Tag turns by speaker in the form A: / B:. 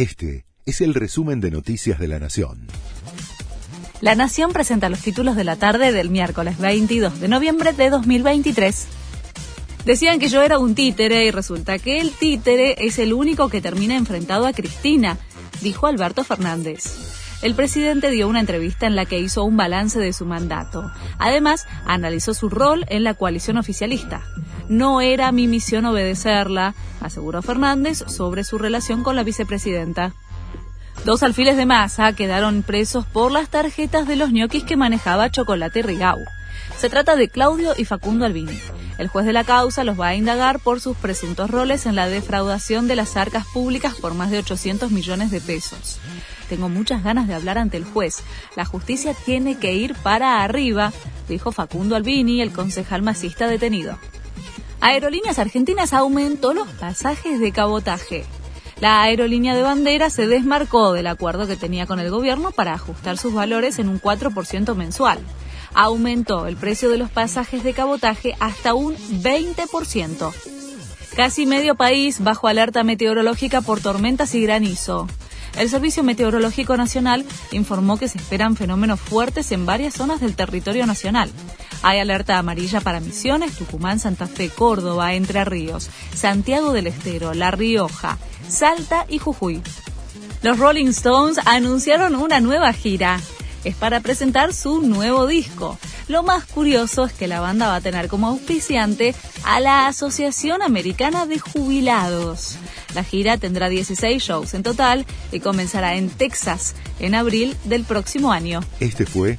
A: Este es el resumen de Noticias de la Nación.
B: La Nación presenta los títulos de la tarde del miércoles 22 de noviembre de 2023. Decían que yo era un títere y resulta que el títere es el único que termina enfrentado a Cristina, dijo Alberto Fernández. El presidente dio una entrevista en la que hizo un balance de su mandato. Además, analizó su rol en la coalición oficialista. No era mi misión obedecerla, aseguró Fernández sobre su relación con la vicepresidenta. Dos alfiles de masa quedaron presos por las tarjetas de los ñoquis que manejaba Chocolate Rigau. Se trata de Claudio y Facundo Albini. El juez de la causa los va a indagar por sus presuntos roles en la defraudación de las arcas públicas por más de 800 millones de pesos. Tengo muchas ganas de hablar ante el juez. La justicia tiene que ir para arriba, dijo Facundo Albini, el concejal masista detenido. Aerolíneas Argentinas aumentó los pasajes de cabotaje. La aerolínea de bandera se desmarcó del acuerdo que tenía con el gobierno para ajustar sus valores en un 4% mensual. Aumentó el precio de los pasajes de cabotaje hasta un 20%. Casi medio país bajo alerta meteorológica por tormentas y granizo. El Servicio Meteorológico Nacional informó que se esperan fenómenos fuertes en varias zonas del territorio nacional. Hay alerta amarilla para Misiones, Tucumán, Santa Fe, Córdoba, Entre Ríos, Santiago del Estero, La Rioja, Salta y Jujuy. Los Rolling Stones anunciaron una nueva gira. Es para presentar su nuevo disco. Lo más curioso es que la banda va a tener como auspiciante a la Asociación Americana de Jubilados. La gira tendrá 16 shows en total y comenzará en Texas en abril del próximo año.
A: Este fue